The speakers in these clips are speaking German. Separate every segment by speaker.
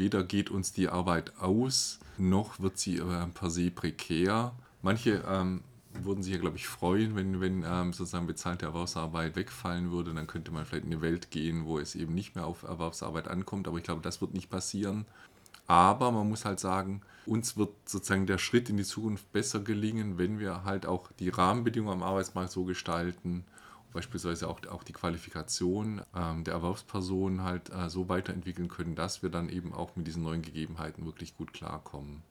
Speaker 1: weder geht uns die Arbeit aus, noch wird sie äh, per se prekär. Manche ähm, würden sich ja, glaube ich, freuen, wenn, wenn ähm, sozusagen bezahlte Erwerbsarbeit wegfallen würde. Dann könnte man vielleicht in eine Welt gehen, wo es eben nicht mehr auf Erwerbsarbeit ankommt. Aber ich glaube, das wird nicht passieren. Aber man muss halt sagen, uns wird sozusagen der Schritt in die Zukunft besser gelingen, wenn wir halt auch die Rahmenbedingungen am Arbeitsmarkt so gestalten, beispielsweise auch, auch die Qualifikation ähm, der Erwerbspersonen halt äh, so weiterentwickeln können, dass wir dann eben auch mit diesen neuen Gegebenheiten wirklich gut klarkommen.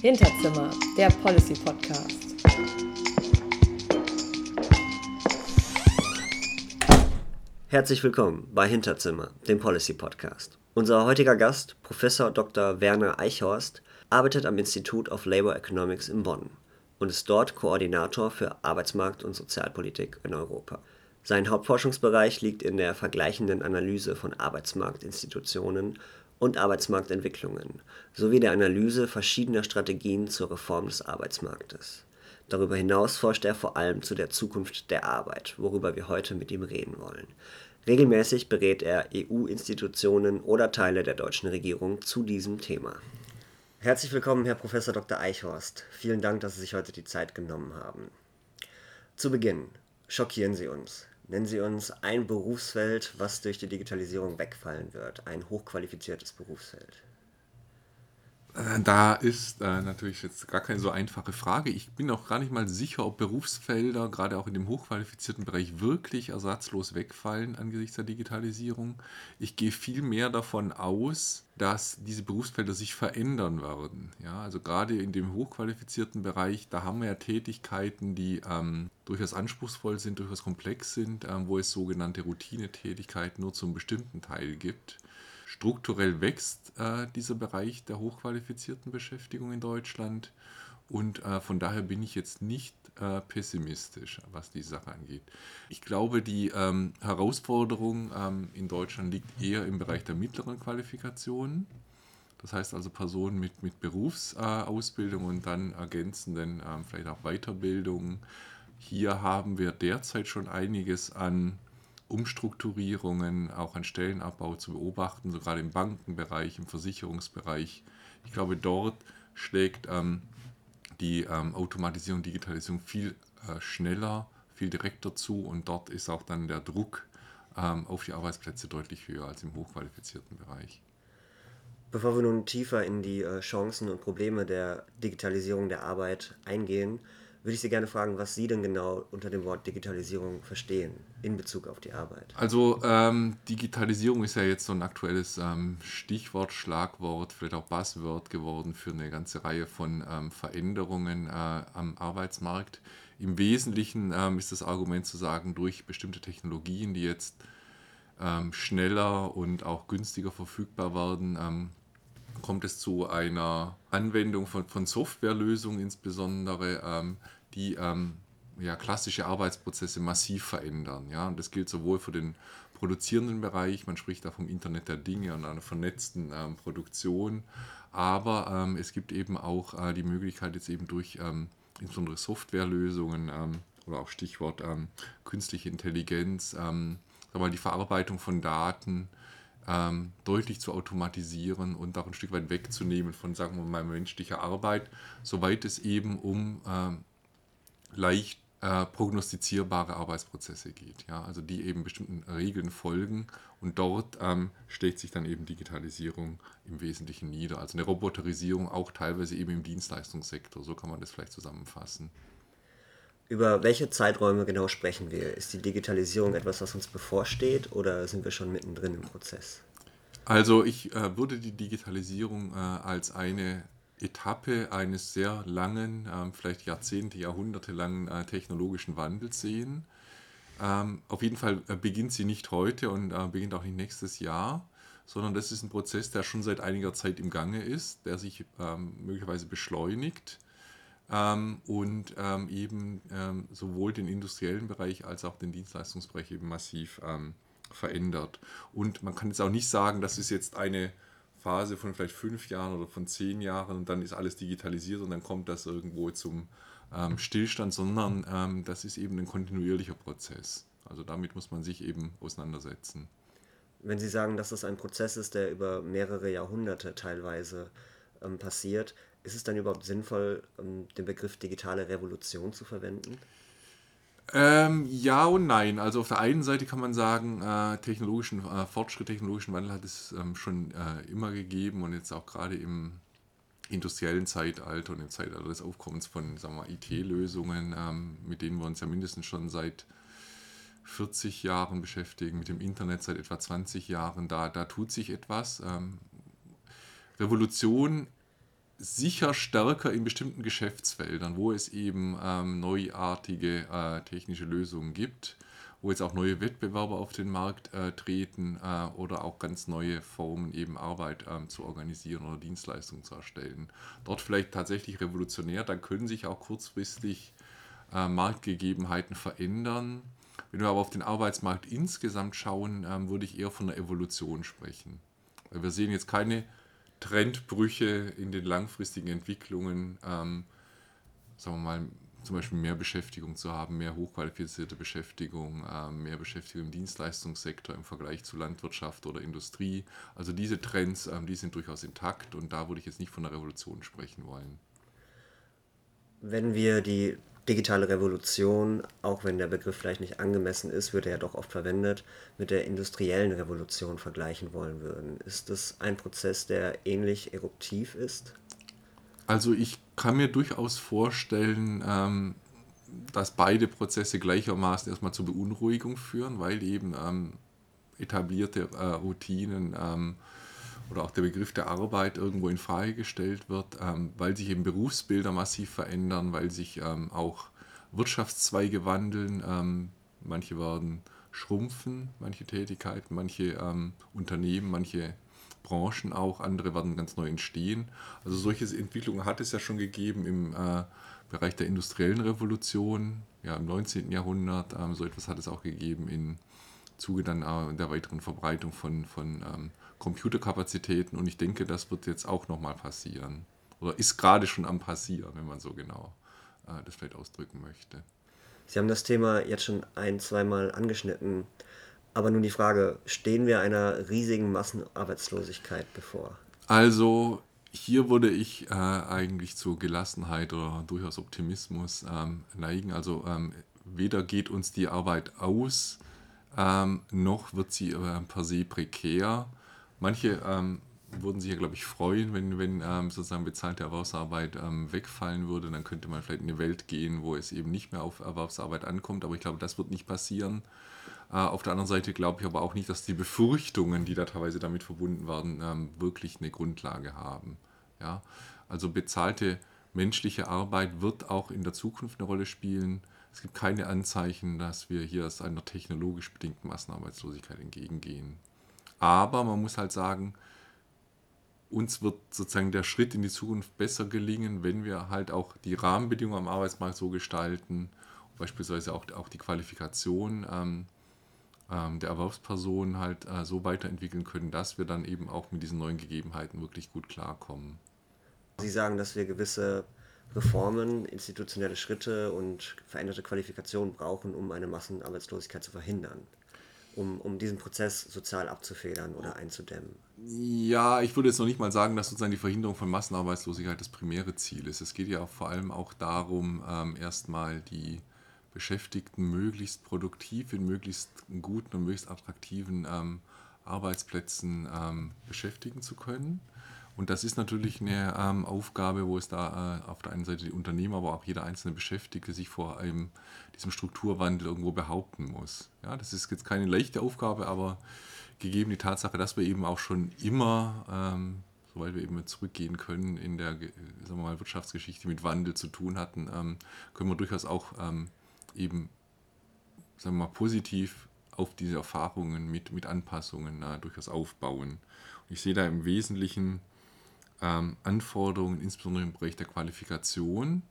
Speaker 2: Hinterzimmer, der Policy Podcast.
Speaker 3: Herzlich willkommen bei Hinterzimmer, dem Policy Podcast. Unser heutiger Gast, Professor Dr. Werner Eichhorst, arbeitet am Institute of Labor Economics in Bonn und ist dort Koordinator für Arbeitsmarkt- und Sozialpolitik in Europa. Sein Hauptforschungsbereich liegt in der vergleichenden Analyse von Arbeitsmarktinstitutionen und Arbeitsmarktentwicklungen sowie der Analyse verschiedener Strategien zur Reform des Arbeitsmarktes. Darüber hinaus forscht er vor allem zu der Zukunft der Arbeit, worüber wir heute mit ihm reden wollen. Regelmäßig berät er EU-Institutionen oder Teile der deutschen Regierung zu diesem Thema. Herzlich willkommen, Herr Prof. Dr. Eichhorst. Vielen Dank, dass Sie sich heute die Zeit genommen haben. Zu Beginn, schockieren Sie uns. Nennen Sie uns ein Berufsfeld, was durch die Digitalisierung wegfallen wird, ein hochqualifiziertes Berufsfeld.
Speaker 1: Äh, da ist äh, natürlich jetzt gar keine so einfache Frage. Ich bin auch gar nicht mal sicher, ob Berufsfelder, gerade auch in dem hochqualifizierten Bereich, wirklich ersatzlos wegfallen angesichts der Digitalisierung. Ich gehe viel mehr davon aus, dass diese Berufsfelder sich verändern werden. Ja, also gerade in dem hochqualifizierten Bereich, da haben wir ja Tätigkeiten, die ähm, durchaus anspruchsvoll sind, durchaus komplex sind, ähm, wo es sogenannte Routinetätigkeiten nur zum bestimmten Teil gibt. Strukturell wächst äh, dieser Bereich der hochqualifizierten Beschäftigung in Deutschland und äh, von daher bin ich jetzt nicht äh, pessimistisch, was die Sache angeht. Ich glaube, die ähm, Herausforderung ähm, in Deutschland liegt eher im Bereich der mittleren Qualifikationen. Das heißt also Personen mit, mit Berufsausbildung und dann ergänzenden ähm, vielleicht auch Weiterbildung. Hier haben wir derzeit schon einiges an Umstrukturierungen, auch an Stellenabbau zu beobachten, so gerade im Bankenbereich, im Versicherungsbereich. Ich glaube, dort schlägt ähm, die ähm, Automatisierung, Digitalisierung viel äh, schneller, viel direkter zu und dort ist auch dann der Druck ähm, auf die Arbeitsplätze deutlich höher als im hochqualifizierten Bereich.
Speaker 3: Bevor wir nun tiefer in die äh, Chancen und Probleme der Digitalisierung der Arbeit eingehen, würde ich Sie gerne fragen, was Sie denn genau unter dem Wort Digitalisierung verstehen in Bezug auf die Arbeit.
Speaker 1: Also ähm, Digitalisierung ist ja jetzt so ein aktuelles ähm, Stichwort, Schlagwort, vielleicht auch Buzzword geworden für eine ganze Reihe von ähm, Veränderungen äh, am Arbeitsmarkt. Im Wesentlichen ähm, ist das Argument zu sagen, durch bestimmte Technologien, die jetzt ähm, schneller und auch günstiger verfügbar werden, ähm, kommt es zu einer Anwendung von, von Softwarelösungen insbesondere, ähm, die ähm, ja, klassische Arbeitsprozesse massiv verändern. Ja? Und das gilt sowohl für den produzierenden Bereich, man spricht da vom Internet der Dinge und einer vernetzten ähm, Produktion, aber ähm, es gibt eben auch äh, die Möglichkeit, jetzt eben durch ähm, insbesondere Softwarelösungen ähm, oder auch Stichwort künstliche Intelligenz, mal, die Verarbeitung von Daten ähm, deutlich zu automatisieren und auch ein Stück weit wegzunehmen von, sagen wir mal, menschlicher Arbeit, soweit es eben um ähm, leicht äh, prognostizierbare Arbeitsprozesse geht, ja, also die eben bestimmten Regeln folgen und dort ähm, schlägt sich dann eben Digitalisierung im Wesentlichen nieder. Also eine Roboterisierung auch teilweise eben im Dienstleistungssektor, so kann man das vielleicht zusammenfassen.
Speaker 3: Über welche Zeiträume genau sprechen wir? Ist die Digitalisierung etwas, was uns bevorsteht oder sind wir schon mittendrin im Prozess?
Speaker 1: Also ich äh, würde die Digitalisierung äh, als eine Etappe eines sehr langen, ähm, vielleicht Jahrzehnte, Jahrhunderte langen äh, technologischen Wandels sehen. Ähm, auf jeden Fall äh, beginnt sie nicht heute und äh, beginnt auch nicht nächstes Jahr, sondern das ist ein Prozess, der schon seit einiger Zeit im Gange ist, der sich ähm, möglicherweise beschleunigt ähm, und ähm, eben ähm, sowohl den industriellen Bereich als auch den Dienstleistungsbereich eben massiv ähm, verändert. Und man kann jetzt auch nicht sagen, das ist jetzt eine Phase von vielleicht fünf Jahren oder von zehn Jahren und dann ist alles digitalisiert und dann kommt das irgendwo zum ähm, Stillstand, sondern ähm, das ist eben ein kontinuierlicher Prozess. Also damit muss man sich eben auseinandersetzen.
Speaker 3: Wenn Sie sagen, dass das ein Prozess ist, der über mehrere Jahrhunderte teilweise passiert, ist es dann überhaupt sinnvoll, ähm, den Begriff digitale Revolution zu verwenden?
Speaker 1: Ähm, ja und nein. Also auf der einen Seite kann man sagen, äh, technologischen äh, Fortschritt, technologischen Wandel hat es ähm, schon äh, immer gegeben und jetzt auch gerade im industriellen Zeitalter und im Zeitalter des Aufkommens von IT-Lösungen, ähm, mit denen wir uns ja mindestens schon seit 40 Jahren beschäftigen, mit dem Internet seit etwa 20 Jahren, da, da tut sich etwas. Ähm, Revolution sicher stärker in bestimmten Geschäftsfeldern, wo es eben ähm, neuartige äh, technische Lösungen gibt, wo jetzt auch neue Wettbewerber auf den Markt äh, treten äh, oder auch ganz neue Formen eben Arbeit ähm, zu organisieren oder Dienstleistungen zu erstellen. Dort vielleicht tatsächlich revolutionär, dann können sich auch kurzfristig äh, Marktgegebenheiten verändern. Wenn wir aber auf den Arbeitsmarkt insgesamt schauen, ähm, würde ich eher von einer Evolution sprechen. Wir sehen jetzt keine Trendbrüche in den langfristigen Entwicklungen, ähm, sagen wir mal, zum Beispiel mehr Beschäftigung zu haben, mehr hochqualifizierte Beschäftigung, ähm, mehr Beschäftigung im Dienstleistungssektor im Vergleich zu Landwirtschaft oder Industrie. Also diese Trends, ähm, die sind durchaus intakt und da würde ich jetzt nicht von einer Revolution sprechen wollen.
Speaker 3: Wenn wir die digitale Revolution, auch wenn der Begriff vielleicht nicht angemessen ist, wird er ja doch oft verwendet, mit der industriellen Revolution vergleichen wollen würden. Ist das ein Prozess, der ähnlich eruptiv ist?
Speaker 1: Also ich kann mir durchaus vorstellen, ähm, dass beide Prozesse gleichermaßen erstmal zur Beunruhigung führen, weil eben ähm, etablierte äh, Routinen ähm, oder auch der Begriff der Arbeit irgendwo in Frage gestellt wird, ähm, weil sich eben Berufsbilder massiv verändern, weil sich ähm, auch Wirtschaftszweige wandeln. Ähm, manche werden schrumpfen, manche Tätigkeiten, manche ähm, Unternehmen, manche Branchen auch, andere werden ganz neu entstehen. Also solche Entwicklungen hat es ja schon gegeben im äh, Bereich der industriellen Revolution, ja im 19. Jahrhundert. Ähm, so etwas hat es auch gegeben im Zuge dann äh, der weiteren Verbreitung von, von ähm, Computerkapazitäten und ich denke, das wird jetzt auch nochmal passieren. Oder ist gerade schon am passieren, wenn man so genau äh, das vielleicht ausdrücken möchte.
Speaker 3: Sie haben das Thema jetzt schon ein, zweimal angeschnitten. Aber nun die Frage, stehen wir einer riesigen Massenarbeitslosigkeit bevor?
Speaker 1: Also hier würde ich äh, eigentlich zur Gelassenheit oder durchaus Optimismus ähm, neigen. Also ähm, weder geht uns die Arbeit aus, ähm, noch wird sie äh, per se prekär. Manche ähm, würden sich ja, glaube ich, freuen, wenn, wenn ähm, sozusagen bezahlte Erwerbsarbeit ähm, wegfallen würde. Dann könnte man vielleicht in eine Welt gehen, wo es eben nicht mehr auf Erwerbsarbeit ankommt. Aber ich glaube, das wird nicht passieren. Äh, auf der anderen Seite glaube ich aber auch nicht, dass die Befürchtungen, die da teilweise damit verbunden werden, ähm, wirklich eine Grundlage haben. Ja? Also bezahlte menschliche Arbeit wird auch in der Zukunft eine Rolle spielen. Es gibt keine Anzeichen, dass wir hier aus einer technologisch bedingten Massenarbeitslosigkeit entgegengehen. Aber man muss halt sagen, uns wird sozusagen der Schritt in die Zukunft besser gelingen, wenn wir halt auch die Rahmenbedingungen am Arbeitsmarkt so gestalten, beispielsweise auch, auch die Qualifikation ähm, ähm, der Erwerbspersonen halt äh, so weiterentwickeln können, dass wir dann eben auch mit diesen neuen Gegebenheiten wirklich gut klarkommen.
Speaker 3: Sie sagen, dass wir gewisse Reformen, institutionelle Schritte und veränderte Qualifikationen brauchen, um eine Massenarbeitslosigkeit zu verhindern um, um diesen Prozess sozial abzufedern oder einzudämmen?
Speaker 1: Ja, ich würde jetzt noch nicht mal sagen, dass sozusagen die Verhinderung von Massenarbeitslosigkeit das primäre Ziel ist. Es geht ja vor allem auch darum, ähm, erstmal die Beschäftigten möglichst produktiv in möglichst guten und möglichst attraktiven ähm, Arbeitsplätzen ähm, beschäftigen zu können. Und das ist natürlich eine ähm, Aufgabe, wo es da äh, auf der einen Seite die Unternehmer, aber auch jeder einzelne Beschäftigte sich vor einem, diesem Strukturwandel irgendwo behaupten muss. Ja, das ist jetzt keine leichte Aufgabe, aber gegeben die Tatsache, dass wir eben auch schon immer, ähm, soweit wir eben zurückgehen können, in der sagen wir mal, Wirtschaftsgeschichte mit Wandel zu tun hatten, ähm, können wir durchaus auch ähm, eben, sagen wir mal, positiv auf diese Erfahrungen mit, mit Anpassungen äh, durchaus aufbauen. Ich sehe da im Wesentlichen ähm, Anforderungen, insbesondere im Bereich der Qualifikation,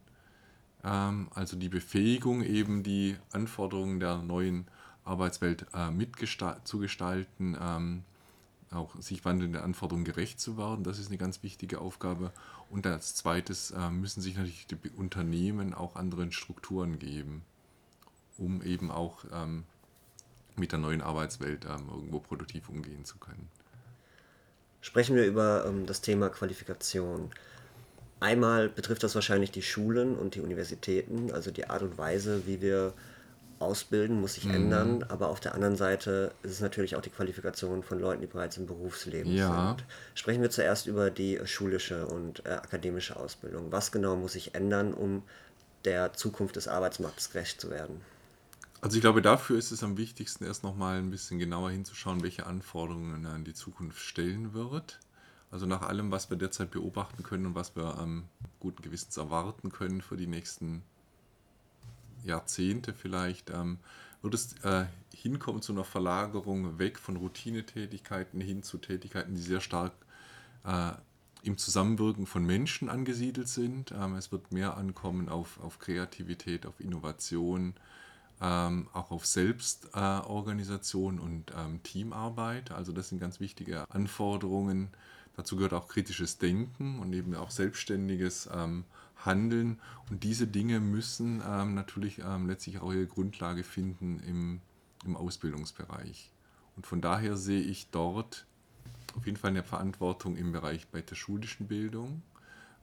Speaker 1: ähm, also die Befähigung, eben die Anforderungen der neuen Arbeitswelt äh, mitzugestalten, ähm, auch sich wandelnde Anforderungen gerecht zu werden. Das ist eine ganz wichtige Aufgabe. Und als zweites äh, müssen sich natürlich die Unternehmen auch anderen Strukturen geben, um eben auch ähm, mit der neuen Arbeitswelt ähm, irgendwo produktiv umgehen zu können.
Speaker 3: Sprechen wir über ähm, das Thema Qualifikation. Einmal betrifft das wahrscheinlich die Schulen und die Universitäten, also die Art und Weise, wie wir ausbilden, muss sich mhm. ändern. Aber auf der anderen Seite ist es natürlich auch die Qualifikation von Leuten, die bereits im Berufsleben ja. sind. Sprechen wir zuerst über die schulische und äh, akademische Ausbildung. Was genau muss sich ändern, um der Zukunft des Arbeitsmarktes gerecht zu werden?
Speaker 1: Also ich glaube, dafür ist es am wichtigsten, erst nochmal ein bisschen genauer hinzuschauen, welche Anforderungen an die Zukunft stellen wird. Also nach allem, was wir derzeit beobachten können und was wir am guten Gewissens erwarten können für die nächsten Jahrzehnte vielleicht, ähm, wird es äh, hinkommen zu einer Verlagerung weg von Routinetätigkeiten hin zu Tätigkeiten, die sehr stark äh, im Zusammenwirken von Menschen angesiedelt sind. Ähm, es wird mehr ankommen auf, auf Kreativität, auf Innovation, ähm, auch auf Selbstorganisation äh, und ähm, Teamarbeit. Also das sind ganz wichtige Anforderungen. Dazu gehört auch kritisches Denken und eben auch selbstständiges ähm, Handeln. Und diese Dinge müssen ähm, natürlich ähm, letztlich auch ihre Grundlage finden im, im Ausbildungsbereich. Und von daher sehe ich dort auf jeden Fall eine Verantwortung im Bereich bei der schulischen Bildung,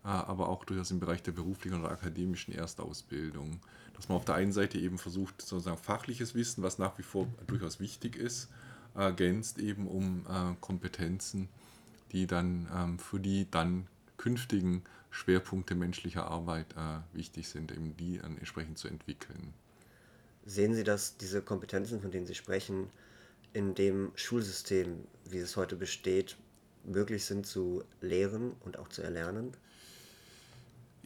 Speaker 1: aber auch durchaus im Bereich der beruflichen oder akademischen Erstausbildung dass man auf der einen Seite eben versucht, sozusagen fachliches Wissen, was nach wie vor durchaus wichtig ist, ergänzt eben um äh, Kompetenzen, die dann ähm, für die dann künftigen Schwerpunkte menschlicher Arbeit äh, wichtig sind, eben die dann entsprechend zu entwickeln.
Speaker 3: Sehen Sie, dass diese Kompetenzen, von denen Sie sprechen, in dem Schulsystem, wie es heute besteht, möglich sind zu lehren und auch zu erlernen?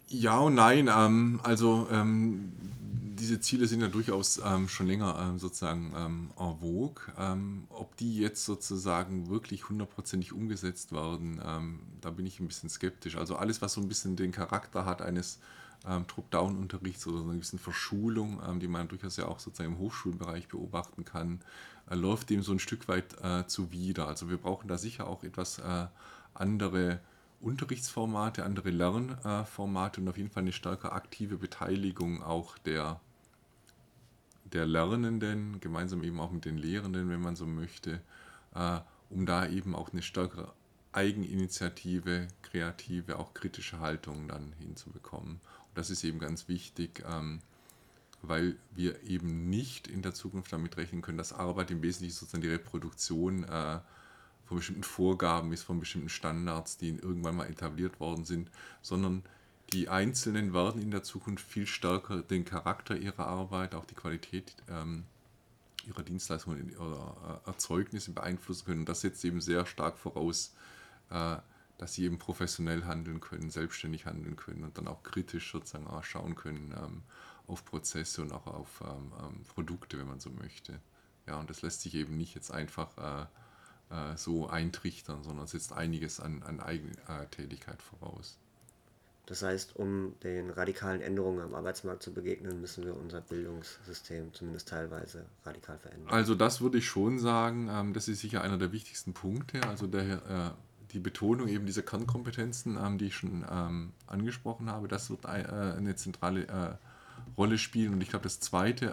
Speaker 1: Ja und nein. Ähm, also ähm, diese Ziele sind ja durchaus ähm, schon länger ähm, sozusagen ähm, en vogue. Ähm, ob die jetzt sozusagen wirklich hundertprozentig umgesetzt werden, da bin ich ein bisschen skeptisch. Also alles, was so ein bisschen den Charakter hat eines ähm, Top-Down-Unterrichts oder so eine bisschen Verschulung, ähm, die man durchaus ja auch sozusagen im Hochschulbereich beobachten kann, äh, läuft dem so ein Stück weit äh, zuwider. Also wir brauchen da sicher auch etwas äh, andere Unterrichtsformate, andere Lernformate und auf jeden Fall eine stärker aktive Beteiligung auch der, der Lernenden, gemeinsam eben auch mit den Lehrenden, wenn man so möchte, äh, um da eben auch eine stärkere Eigeninitiative, kreative, auch kritische Haltung dann hinzubekommen. Und das ist eben ganz wichtig, ähm, weil wir eben nicht in der Zukunft damit rechnen können, dass Arbeit im Wesentlichen sozusagen die Reproduktion äh, von bestimmten Vorgaben ist, von bestimmten Standards, die irgendwann mal etabliert worden sind, sondern die Einzelnen werden in der Zukunft viel stärker den Charakter ihrer Arbeit, auch die Qualität ähm, ihrer Dienstleistungen oder äh, Erzeugnisse beeinflussen können. Und das setzt eben sehr stark voraus, äh, dass sie eben professionell handeln können, selbstständig handeln können und dann auch kritisch sozusagen auch schauen können ähm, auf Prozesse und auch auf ähm, ähm Produkte, wenn man so möchte. Ja, und das lässt sich eben nicht jetzt einfach äh, äh, so eintrichtern, sondern setzt einiges an, an Eigentätigkeit voraus.
Speaker 3: Das heißt, um den radikalen Änderungen am Arbeitsmarkt zu begegnen, müssen wir unser Bildungssystem zumindest teilweise radikal verändern.
Speaker 1: Also das würde ich schon sagen, ähm, das ist sicher einer der wichtigsten Punkte. Also der, äh, die Betonung eben dieser Kernkompetenzen, ähm, die ich schon ähm, angesprochen habe, das wird äh, eine zentrale äh, Rolle spielen. Und ich glaube, das Zweite,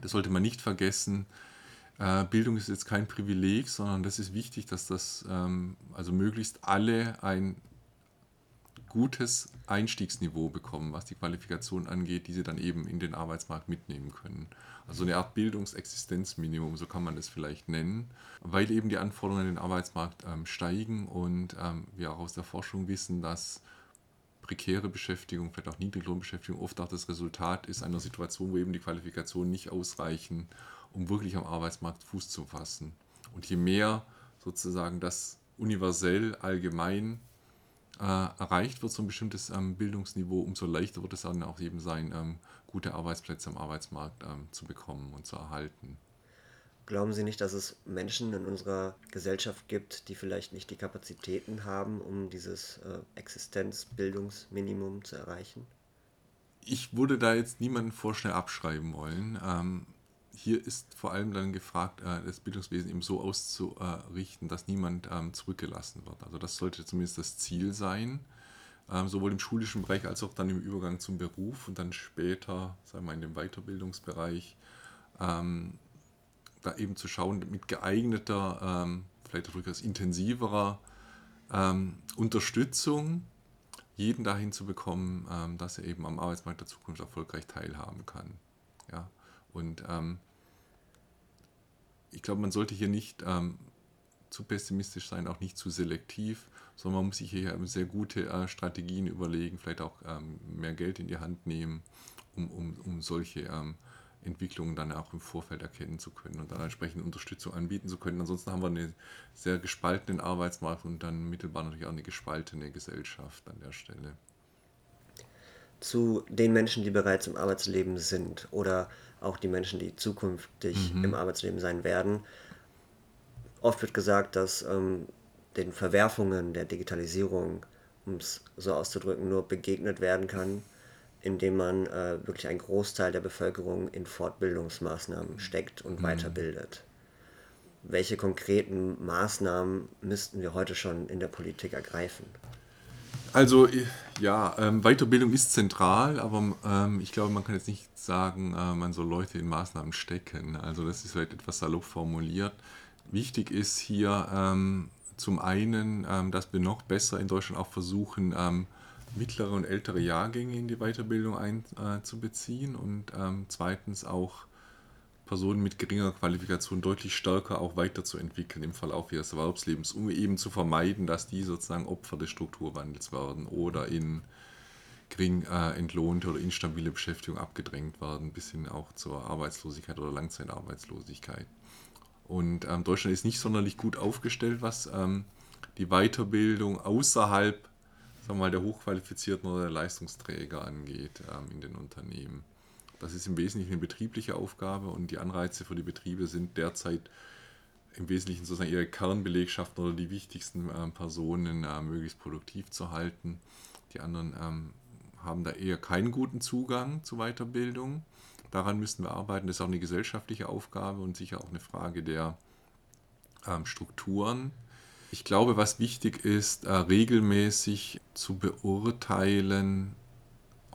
Speaker 1: das sollte man nicht vergessen, äh, Bildung ist jetzt kein Privileg, sondern das ist wichtig, dass das, ähm, also möglichst alle ein gutes Einstiegsniveau bekommen, was die Qualifikation angeht, die sie dann eben in den Arbeitsmarkt mitnehmen können. Also eine Art Bildungsexistenzminimum, so kann man das vielleicht nennen, weil eben die Anforderungen an den Arbeitsmarkt ähm, steigen und ähm, wir auch aus der Forschung wissen, dass prekäre Beschäftigung, vielleicht auch Niedriglohnbeschäftigung oft auch das Resultat ist einer Situation, wo eben die Qualifikationen nicht ausreichen, um wirklich am Arbeitsmarkt Fuß zu fassen. Und je mehr sozusagen das universell, allgemein äh, erreicht wird, so ein bestimmtes ähm, Bildungsniveau, umso leichter wird es dann auch eben sein, ähm, gute Arbeitsplätze am Arbeitsmarkt ähm, zu bekommen und zu erhalten.
Speaker 3: Glauben Sie nicht, dass es Menschen in unserer Gesellschaft gibt, die vielleicht nicht die Kapazitäten haben, um dieses äh, Existenzbildungsminimum zu erreichen?
Speaker 1: Ich würde da jetzt niemanden vorschnell abschreiben wollen. Ähm, hier ist vor allem dann gefragt, äh, das Bildungswesen eben so auszurichten, dass niemand ähm, zurückgelassen wird. Also das sollte zumindest das Ziel sein, ähm, sowohl im schulischen Bereich als auch dann im Übergang zum Beruf und dann später, sagen wir mal, in dem Weiterbildungsbereich, ähm, da eben zu schauen, mit geeigneter, vielleicht auch durchaus intensiverer Unterstützung jeden dahin zu bekommen, dass er eben am Arbeitsmarkt der Zukunft erfolgreich teilhaben kann. Ja, und ähm, ich glaube, man sollte hier nicht ähm, zu pessimistisch sein, auch nicht zu selektiv, sondern man muss sich hier sehr gute äh, Strategien überlegen, vielleicht auch ähm, mehr Geld in die Hand nehmen, um, um, um solche ähm, Entwicklungen dann auch im Vorfeld erkennen zu können und dann entsprechend Unterstützung anbieten zu können. Ansonsten haben wir einen sehr gespaltenen Arbeitsmarkt und dann mittelbar natürlich auch eine gespaltene Gesellschaft an der Stelle.
Speaker 3: Zu den Menschen, die bereits im Arbeitsleben sind oder auch die Menschen, die zukünftig mhm. im Arbeitsleben sein werden. Oft wird gesagt, dass ähm, den Verwerfungen der Digitalisierung, um es so auszudrücken, nur begegnet werden kann, indem man äh, wirklich einen Großteil der Bevölkerung in Fortbildungsmaßnahmen steckt und mhm. weiterbildet. Welche konkreten Maßnahmen müssten wir heute schon in der Politik ergreifen?
Speaker 1: Also ja, ähm, Weiterbildung ist zentral, aber ähm, ich glaube, man kann jetzt nicht sagen, äh, man soll Leute in Maßnahmen stecken. Also das ist vielleicht etwas salopp formuliert. Wichtig ist hier ähm, zum einen, ähm, dass wir noch besser in Deutschland auch versuchen, ähm, mittlere und ältere Jahrgänge in die Weiterbildung einzubeziehen äh, und ähm, zweitens auch Personen mit geringer Qualifikation deutlich stärker auch weiterzuentwickeln im Verlauf ihres Erwerbslebens, um eben zu vermeiden, dass die sozusagen Opfer des Strukturwandels werden oder in gering äh, entlohnte oder instabile Beschäftigung abgedrängt werden, bis hin auch zur Arbeitslosigkeit oder Langzeitarbeitslosigkeit. Und ähm, Deutschland ist nicht sonderlich gut aufgestellt, was ähm, die Weiterbildung außerhalb sagen wir mal, der hochqualifizierten oder der Leistungsträger angeht ähm, in den Unternehmen. Das ist im Wesentlichen eine betriebliche Aufgabe und die Anreize für die Betriebe sind derzeit im Wesentlichen sozusagen ihre Kernbelegschaften oder die wichtigsten äh, Personen äh, möglichst produktiv zu halten. Die anderen ähm, haben da eher keinen guten Zugang zu Weiterbildung. Daran müssen wir arbeiten. Das ist auch eine gesellschaftliche Aufgabe und sicher auch eine Frage der ähm, Strukturen. Ich glaube, was wichtig ist, äh, regelmäßig zu beurteilen,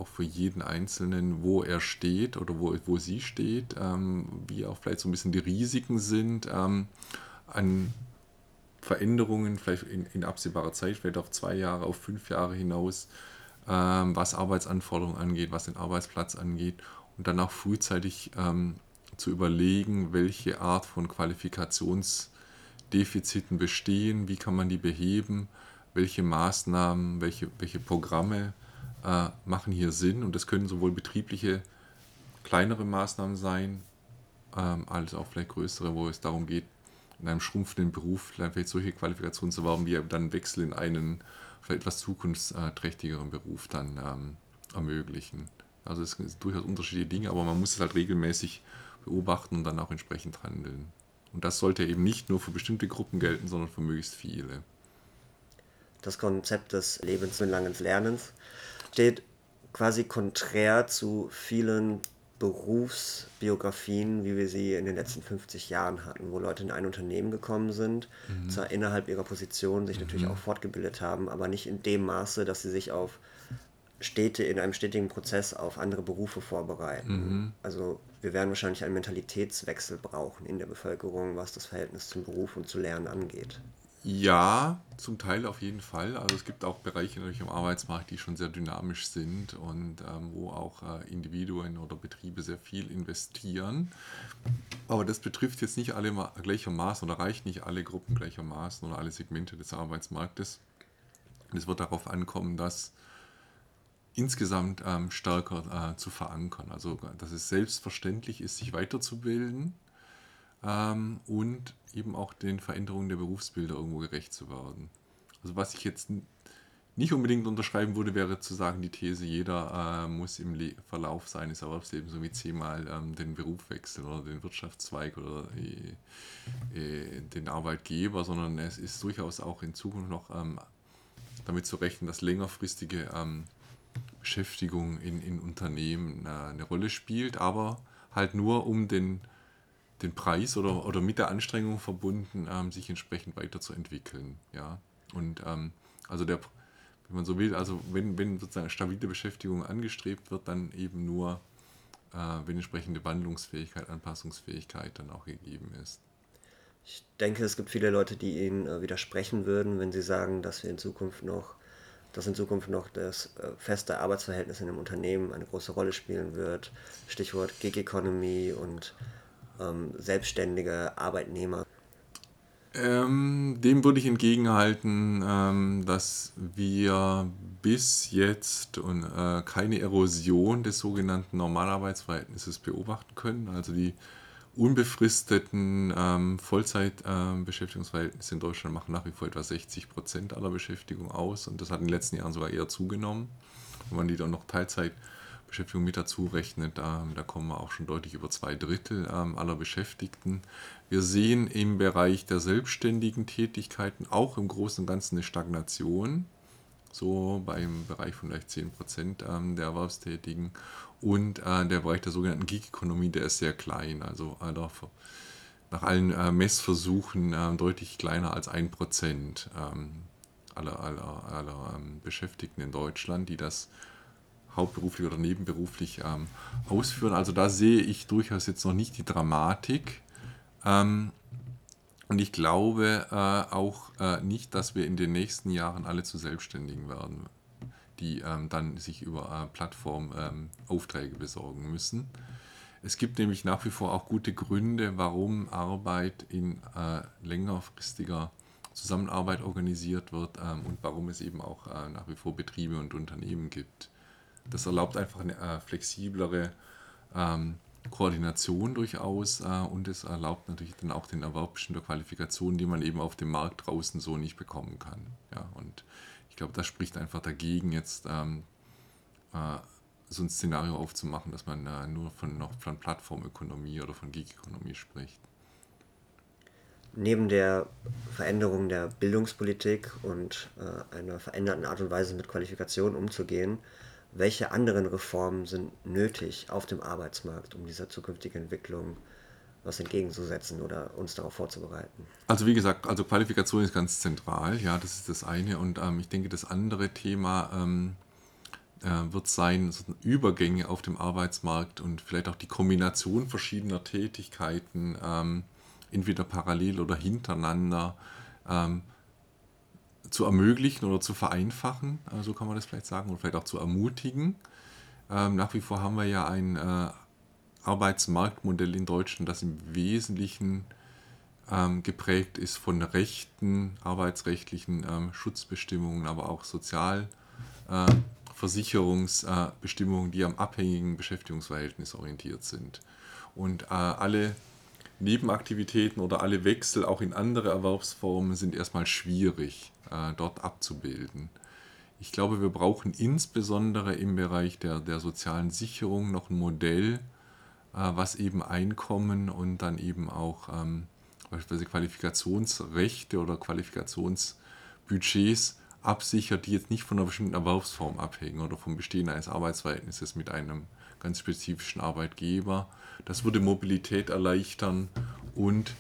Speaker 1: auch für jeden Einzelnen, wo er steht oder wo, wo sie steht, ähm, wie auch vielleicht so ein bisschen die Risiken sind ähm, an Veränderungen, vielleicht in, in, absehbarer Zeit, vielleicht auf zwei Jahre, auf fünf Jahre hinaus, ähm, was Arbeitsanforderungen angeht, was den Arbeitsplatz angeht und dann auch frühzeitig ähm, zu überlegen, welche Art von Qualifikationsdefiziten bestehen, wie kann man die beheben, welche Maßnahmen, welche, welche Programme äh, machen hier Sinn und das können sowohl betriebliche kleinere Maßnahmen sein, ähm, als auch vielleicht größere, wo es darum geht, in einem schrumpfenden Beruf vielleicht solche Qualifikationen zu erwerben, wie dann Wechsel in einen vielleicht etwas zukunftsträchtigeren Beruf dann ähm, ermöglichen. Also es sind durchaus unterschiedliche Dinge, aber man muss es halt regelmäßig beobachten und dann auch entsprechend handeln. Und das sollte eben nicht nur für bestimmte Gruppen gelten, sondern für möglichst viele.
Speaker 3: Das Konzept des lebenslangen Lernens steht quasi konträr zu vielen Berufsbiografien, wie wir sie in den letzten 50 Jahren hatten, wo Leute in ein Unternehmen gekommen sind, mhm. zwar innerhalb ihrer Position sich mhm. natürlich auch fortgebildet haben, aber nicht in dem Maße, dass sie sich auf Städte in einem stetigen Prozess auf andere Berufe vorbereiten. Mhm. Also wir werden wahrscheinlich einen Mentalitätswechsel brauchen in der Bevölkerung, was das Verhältnis zum Beruf und zu Lernen angeht.
Speaker 1: Ja, zum Teil auf jeden Fall. Also es gibt auch Bereiche natürlich am Arbeitsmarkt, die schon sehr dynamisch sind und ähm, wo auch äh, Individuen oder Betriebe sehr viel investieren. Aber das betrifft jetzt nicht alle gleichermaßen oder reicht nicht alle Gruppen gleichermaßen oder alle Segmente des Arbeitsmarktes. Es wird darauf ankommen, das insgesamt ähm, stärker äh, zu verankern. Also dass es selbstverständlich ist, sich weiterzubilden ähm, und eben auch den Veränderungen der Berufsbilder irgendwo gerecht zu werden. Also was ich jetzt nicht unbedingt unterschreiben würde, wäre zu sagen, die These, jeder äh, muss im Le Verlauf seines Erwerbslebens wie zehnmal ähm, den Beruf wechseln oder den Wirtschaftszweig oder äh, äh, den Arbeitgeber, sondern es ist durchaus auch in Zukunft noch ähm, damit zu rechnen, dass längerfristige ähm, Beschäftigung in, in Unternehmen äh, eine Rolle spielt, aber halt nur um den den Preis oder, oder mit der Anstrengung verbunden, ähm, sich entsprechend weiterzuentwickeln. Ja? Und ähm, also der, wenn man so will, also wenn, wenn sozusagen stabile Beschäftigung angestrebt wird, dann eben nur, äh, wenn entsprechende Wandlungsfähigkeit, Anpassungsfähigkeit dann auch gegeben ist.
Speaker 3: Ich denke, es gibt viele Leute, die Ihnen äh, widersprechen würden, wenn Sie sagen, dass wir in Zukunft noch, dass in Zukunft noch das äh, feste Arbeitsverhältnis in einem Unternehmen eine große Rolle spielen wird. Stichwort Gig Economy und ähm, selbstständige Arbeitnehmer.
Speaker 1: Ähm, dem würde ich entgegenhalten, ähm, dass wir bis jetzt und, äh, keine Erosion des sogenannten Normalarbeitsverhältnisses beobachten können. Also die unbefristeten ähm, Vollzeitbeschäftigungsverhältnisse in Deutschland machen nach wie vor etwa 60 Prozent aller Beschäftigung aus und das hat in den letzten Jahren sogar eher zugenommen. Wenn man die dann noch Teilzeitbeschäftigung mit dazu rechnet, ähm, da kommen wir auch schon deutlich über zwei Drittel ähm, aller Beschäftigten. Wir sehen im Bereich der selbstständigen Tätigkeiten auch im Großen und Ganzen eine Stagnation so beim Bereich von vielleicht 10 Prozent ähm, der Erwerbstätigen. Und äh, der Bereich der sogenannten Gig-Ökonomie, der ist sehr klein, also äh, nach allen äh, Messversuchen deutlich kleiner als 1 Prozent aller, aller, aller Beschäftigten in Deutschland, die das hauptberuflich oder nebenberuflich ähm, ausführen. Also da sehe ich durchaus jetzt noch nicht die Dramatik. Ähm, und ich glaube äh, auch äh, nicht, dass wir in den nächsten Jahren alle zu Selbstständigen werden, die ähm, dann sich über äh, Plattformen ähm, Aufträge besorgen müssen. Es gibt nämlich nach wie vor auch gute Gründe, warum Arbeit in äh, längerfristiger Zusammenarbeit organisiert wird ähm, und warum es eben auch äh, nach wie vor Betriebe und Unternehmen gibt. Das erlaubt einfach eine äh, flexiblere ähm, Koordination durchaus äh, und es erlaubt natürlich dann auch den Erwerb bestimmter Qualifikationen, die man eben auf dem Markt draußen so nicht bekommen kann. Ja, und ich glaube, das spricht einfach dagegen, jetzt ähm, äh, so ein Szenario aufzumachen, dass man äh, nur von, noch von Plattformökonomie oder von Gig-Ökonomie spricht.
Speaker 3: Neben der Veränderung der Bildungspolitik und äh, einer veränderten Art und Weise mit Qualifikationen umzugehen, welche anderen Reformen sind nötig auf dem Arbeitsmarkt, um dieser zukünftigen Entwicklung was entgegenzusetzen oder uns darauf vorzubereiten?
Speaker 1: Also wie gesagt, also Qualifikation ist ganz zentral, ja, das ist das eine. Und ähm, ich denke, das andere Thema ähm, äh, wird sein, so Übergänge auf dem Arbeitsmarkt und vielleicht auch die Kombination verschiedener Tätigkeiten, ähm, entweder parallel oder hintereinander, ähm, zu ermöglichen oder zu vereinfachen, äh, so kann man das vielleicht sagen, oder vielleicht auch zu ermutigen. Ähm, nach wie vor haben wir ja ein äh, Arbeitsmarktmodell in Deutschland, das im Wesentlichen ähm, geprägt ist von Rechten, arbeitsrechtlichen ähm, Schutzbestimmungen, aber auch Sozialversicherungsbestimmungen, äh, die am abhängigen Beschäftigungsverhältnis orientiert sind. Und alle Nebenaktivitäten oder alle Wechsel auch in andere Erwerbsformen sind erstmal schwierig äh, dort abzubilden. Ich glaube, wir brauchen insbesondere im Bereich der, der sozialen Sicherung noch ein Modell, äh, was eben Einkommen und dann eben auch ähm, beispielsweise Qualifikationsrechte oder Qualifikationsbudgets absichert, die jetzt nicht von einer bestimmten Erwerbsform abhängen oder vom Bestehen eines Arbeitsverhältnisses mit einem ganz spezifischen Arbeitgeber. Das würde Mobilität erleichtern und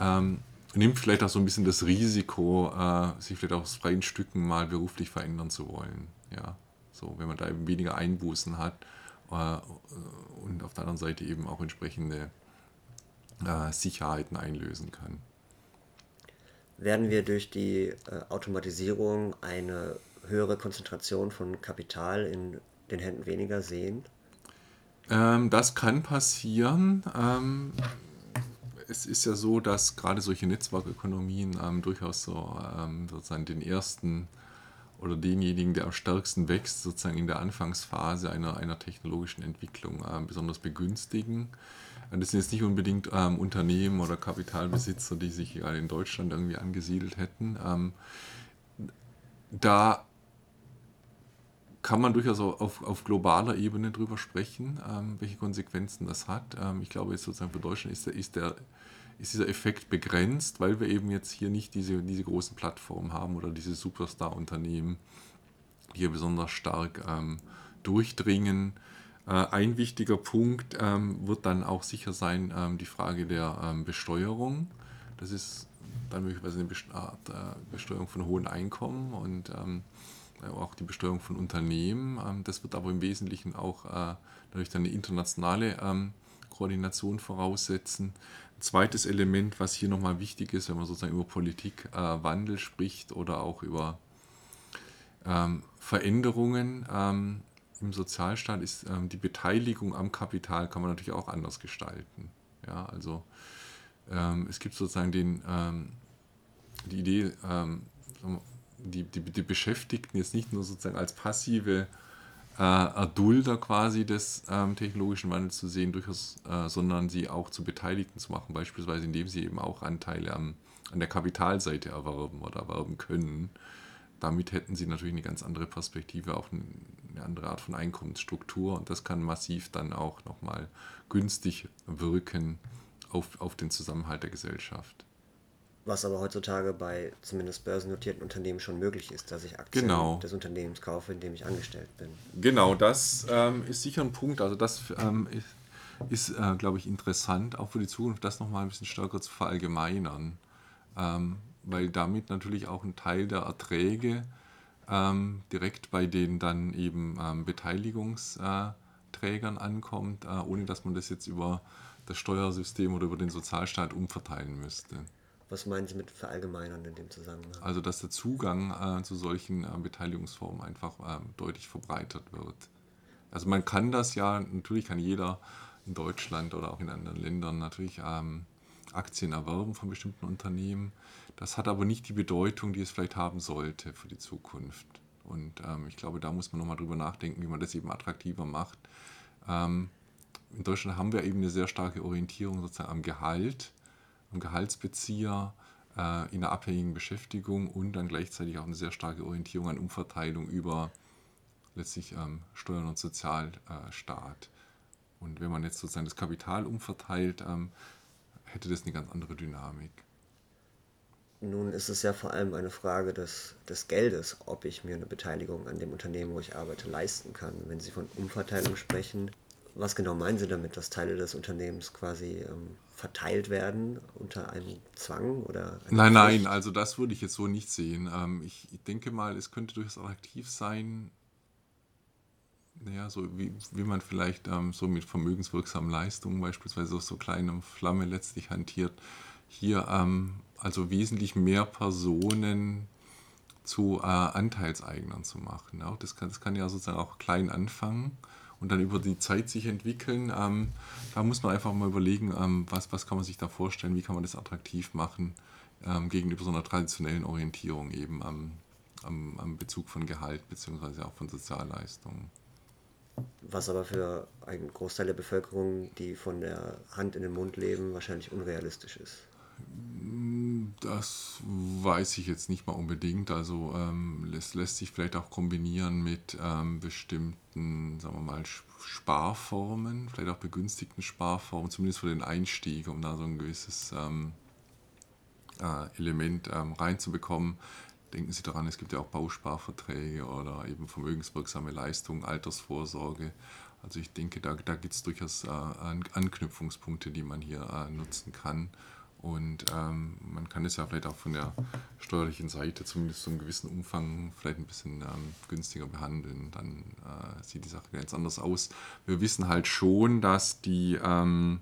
Speaker 1: ähm, nimmt vielleicht auch so ein bisschen das Risiko, äh, sich vielleicht aus freien Stücken mal beruflich verändern zu wollen. Ja, so, wenn man da eben weniger Einbußen hat äh, und auf der anderen Seite eben auch entsprechende äh, Sicherheiten einlösen kann.
Speaker 3: Werden wir durch die äh, Automatisierung eine höhere Konzentration von Kapital in den Händen weniger sehen?
Speaker 1: Ähm, das kann passieren. Ähm, es ist ja so, dass gerade solche Netzwerkökonomien ähm, durchaus so ähm, sozusagen den ersten oder denjenigen, der am stärksten wächst, sozusagen in der Anfangsphase einer, einer technologischen Entwicklung ähm, besonders begünstigen. Das sind jetzt nicht unbedingt ähm, Unternehmen oder Kapitalbesitzer, die sich gerade in Deutschland irgendwie angesiedelt hätten. Da kann man durchaus auf, auf globaler Ebene drüber sprechen, ähm, welche Konsequenzen das hat. Ähm, ich glaube, jetzt sozusagen für Deutschland ist, der, ist, der, ist dieser Effekt begrenzt, weil wir eben jetzt hier nicht diese, diese großen Plattformen haben oder diese Superstar-Unternehmen, die hier besonders stark ähm, durchdringen. Äh, ein wichtiger Punkt ähm, wird dann auch sicher sein ähm, die Frage der ähm, Besteuerung. Das ist dann möglicherweise eine äh, Besteuerung von hohen Einkommen und auch die Besteuerung von Unternehmen. Ähm, das wird aber im Wesentlichen auch äh, dadurch dann eine internationale ähm, Koordination voraussetzen. Ein zweites Element, was hier nochmal wichtig ist, wenn man sozusagen über Politikwandel spricht oder auch über Veränderungen im Sozialstaat, ist die Beteiligung am Kapital kann man natürlich auch anders gestalten. Ja, also es gibt sozusagen den, die Idee, die, die, die Beschäftigten jetzt nicht nur sozusagen als passive äh, Erdulder quasi des ähm, technologischen Wandels zu sehen, durchaus, äh, sondern sie auch zu Beteiligten zu machen, beispielsweise indem sie eben auch Anteile am, an der Kapitalseite erwerben oder erwerben können. Damit hätten sie natürlich eine ganz andere Perspektive auf eine andere Art von Einkommensstruktur und das kann massiv dann auch nochmal günstig wirken auf, auf den Zusammenhalt der Gesellschaft.
Speaker 3: Was aber heutzutage bei zumindest börsennotierten Unternehmen schon möglich ist, dass ich Aktien genau. des Unternehmens kaufe, in dem ich angestellt bin.
Speaker 1: Genau, das ähm, ist sicher ein Punkt. Also das ähm, ist, ist äh, glaube ich, interessant, auch für die Zukunft, das nochmal ein bisschen stärker zu verallgemeinern. Ähm, weil damit natürlich auch ein Teil der Erträge ähm, direkt bei den dann eben ähm, Beteiligungsträgern ankommt, äh, ohne dass man das jetzt über das Steuersystem oder über den Sozialstaat umverteilen müsste.
Speaker 3: Was meinen Sie mit verallgemeinern in dem Zusammenhang?
Speaker 1: Also, dass der Zugang äh, zu solchen äh, Beteiligungsformen einfach äh, deutlich verbreitert wird. Also man kann das ja, natürlich kann jeder in Deutschland oder auch in anderen Ländern natürlich ähm, Aktien erwerben von bestimmten Unternehmen. Das hat aber nicht die Bedeutung, die es vielleicht haben sollte für die Zukunft. Und ähm, ich glaube, da muss man nochmal drüber nachdenken, wie man das eben attraktiver macht. Ähm, in Deutschland haben wir eben eine sehr starke Orientierung sozusagen am Gehalt am Gehaltsbezieher äh, in einer abhängigen Beschäftigung und dann gleichzeitig auch eine sehr starke Orientierung an Umverteilung über letztlich ähm, Steuern und Sozialstaat. und wenn man jetzt sozusagen das Kapital umverteilt, ähm, hätte das eine ganz andere Dynamik.
Speaker 3: Nun ist es ja vor allem eine Frage des, des Geldes, ob ich mir eine Beteiligung an dem Unternehmen, wo ich arbeite, leisten kann. Wenn Sie von Umverteilung sprechen, was genau meinen Sie damit, dass Teile des Unternehmens quasi ähm, verteilt werden unter einem Zwang oder?
Speaker 1: Nein, nein, also das würde ich jetzt so nicht sehen. Ähm, ich, ich, denke mal, es könnte durchaus attraktiv sein, naja, so wie, wie man vielleicht ähm, so mit vermögenswirksamen Leistungen beispielsweise auf so kleiner Flamme letztlich hantiert, hier ähm, also wesentlich mehr Personen zu äh, Anteilseignern zu machen. Ja? Das, kann, das kann ja sozusagen auch klein anfangen und dann über die Zeit sich entwickeln. Ähm, da muss man einfach mal überlegen, ähm, was, was kann man sich da vorstellen, wie kann man das attraktiv machen ähm, gegenüber so einer traditionellen Orientierung eben am, am, am Bezug von Gehalt bzw. auch von Sozialleistungen.
Speaker 3: Was aber für einen Großteil der Bevölkerung, die von der Hand in den Mund leben, wahrscheinlich unrealistisch ist.
Speaker 1: Das weiß ich jetzt nicht mal unbedingt. Also ähm, es lässt sich vielleicht auch kombinieren mit ähm, bestimmten, sagen wir mal, Sparformen, vielleicht auch begünstigten Sparformen, zumindest für den Einstieg, um da so ein gewisses ähm, äh, Element ähm, reinzubekommen. Denken Sie daran, es gibt ja auch Bausparverträge oder eben vermögenswirksame Leistungen, Altersvorsorge. Also ich denke, da, da gibt es durchaus äh, Anknüpfungspunkte, die man hier äh, nutzen kann. Und ähm, man kann es ja vielleicht auch von der steuerlichen Seite zumindest so einem gewissen Umfang vielleicht ein bisschen ähm, günstiger behandeln. Dann äh, sieht die Sache ganz anders aus. Wir wissen halt schon, dass die ähm,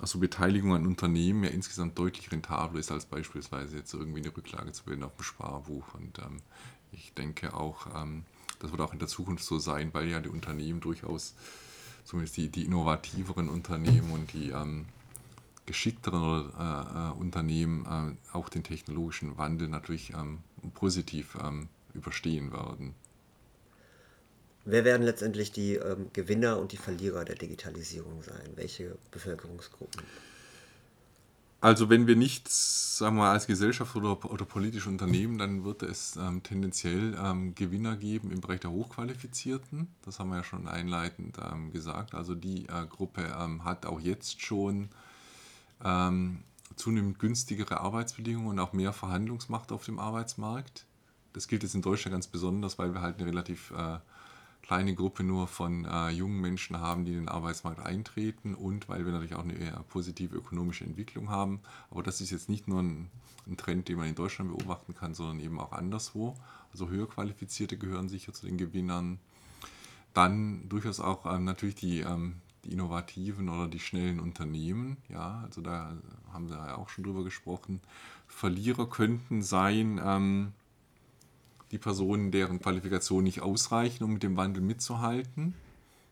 Speaker 1: also Beteiligung an Unternehmen ja insgesamt deutlich rentabler ist, als beispielsweise jetzt irgendwie eine Rücklage zu bilden auf dem Sparbuch. Und ähm, ich denke auch, ähm, das wird auch in der Zukunft so sein, weil ja die Unternehmen durchaus, zumindest die, die innovativeren Unternehmen und die ähm, geschickteren äh, äh, Unternehmen äh, auch den technologischen Wandel natürlich ähm, positiv ähm, überstehen werden.
Speaker 3: Wer werden letztendlich die ähm, Gewinner und die Verlierer der Digitalisierung sein? Welche Bevölkerungsgruppen?
Speaker 1: Also wenn wir nichts, sagen wir mal, als Gesellschaft oder, oder politische Unternehmen, dann wird es ähm, tendenziell ähm, Gewinner geben im Bereich der Hochqualifizierten. Das haben wir ja schon einleitend ähm, gesagt. Also die äh, Gruppe ähm, hat auch jetzt schon ähm, zunehmend günstigere Arbeitsbedingungen und auch mehr Verhandlungsmacht auf dem Arbeitsmarkt. Das gilt jetzt in Deutschland ganz besonders, weil wir halt eine relativ äh, kleine Gruppe nur von äh, jungen Menschen haben, die in den Arbeitsmarkt eintreten und weil wir natürlich auch eine eher positive ökonomische Entwicklung haben. Aber das ist jetzt nicht nur ein, ein Trend, den man in Deutschland beobachten kann, sondern eben auch anderswo. Also höher qualifizierte gehören sicher zu den Gewinnern. Dann durchaus auch ähm, natürlich die, ähm, die innovativen oder die schnellen Unternehmen. Ja, also da haben wir ja auch schon drüber gesprochen. Verlierer könnten sein, ähm, die Personen, deren Qualifikationen nicht ausreichen, um mit dem Wandel mitzuhalten.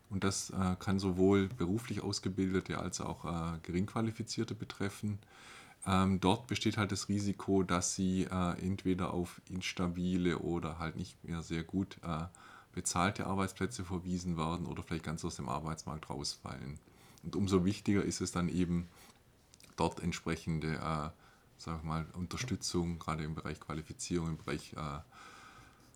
Speaker 1: Und das äh, kann sowohl beruflich Ausgebildete als auch äh, Geringqualifizierte betreffen. Ähm, dort besteht halt das Risiko, dass sie äh, entweder auf instabile oder halt nicht mehr sehr gut äh, bezahlte Arbeitsplätze verwiesen werden oder vielleicht ganz aus dem Arbeitsmarkt rausfallen. Und umso wichtiger ist es dann eben, dort entsprechende äh, sag mal, Unterstützung, gerade im Bereich Qualifizierung, im Bereich äh,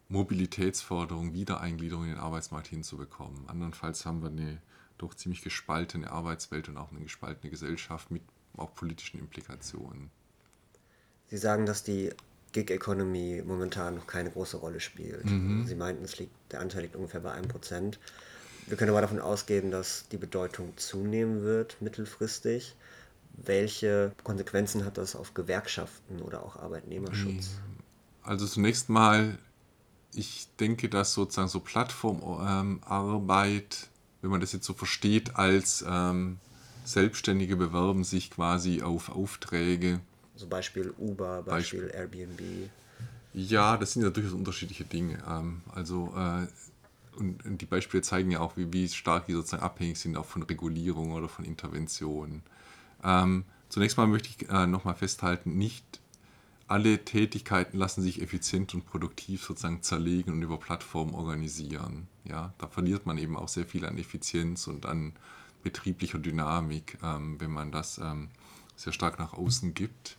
Speaker 1: Mobilitätsforderung, Wiedereingliederung in den Arbeitsmarkt hinzubekommen. Andernfalls haben wir eine doch ziemlich gespaltene Arbeitswelt und auch eine gespaltene Gesellschaft mit auch politischen Implikationen.
Speaker 3: Sie sagen, dass die Gig-Economy momentan noch keine große Rolle spielt. Mhm. Sie meinten, es liegt, der Anteil liegt ungefähr bei 1%. Wir können aber davon ausgehen, dass die Bedeutung zunehmen wird mittelfristig. Welche Konsequenzen hat das auf Gewerkschaften oder auch Arbeitnehmerschutz?
Speaker 1: Also zunächst mal ich denke, dass sozusagen so Plattformarbeit, wenn man das jetzt so versteht, als ähm, Selbstständige bewerben sich quasi auf Aufträge.
Speaker 3: So Beispiel Uber, Beispiel, Beispiel Airbnb.
Speaker 1: Ja, das sind ja durchaus unterschiedliche Dinge. Ähm, also äh, und, die Beispiele zeigen ja auch, wie, wie stark die sozusagen abhängig sind auch von Regulierung oder von Interventionen. Ähm, zunächst mal möchte ich äh, nochmal festhalten, nicht alle Tätigkeiten lassen sich effizient und produktiv sozusagen zerlegen und über Plattformen organisieren. Ja, da verliert man eben auch sehr viel an Effizienz und an betrieblicher Dynamik, ähm, wenn man das ähm, sehr stark nach außen gibt.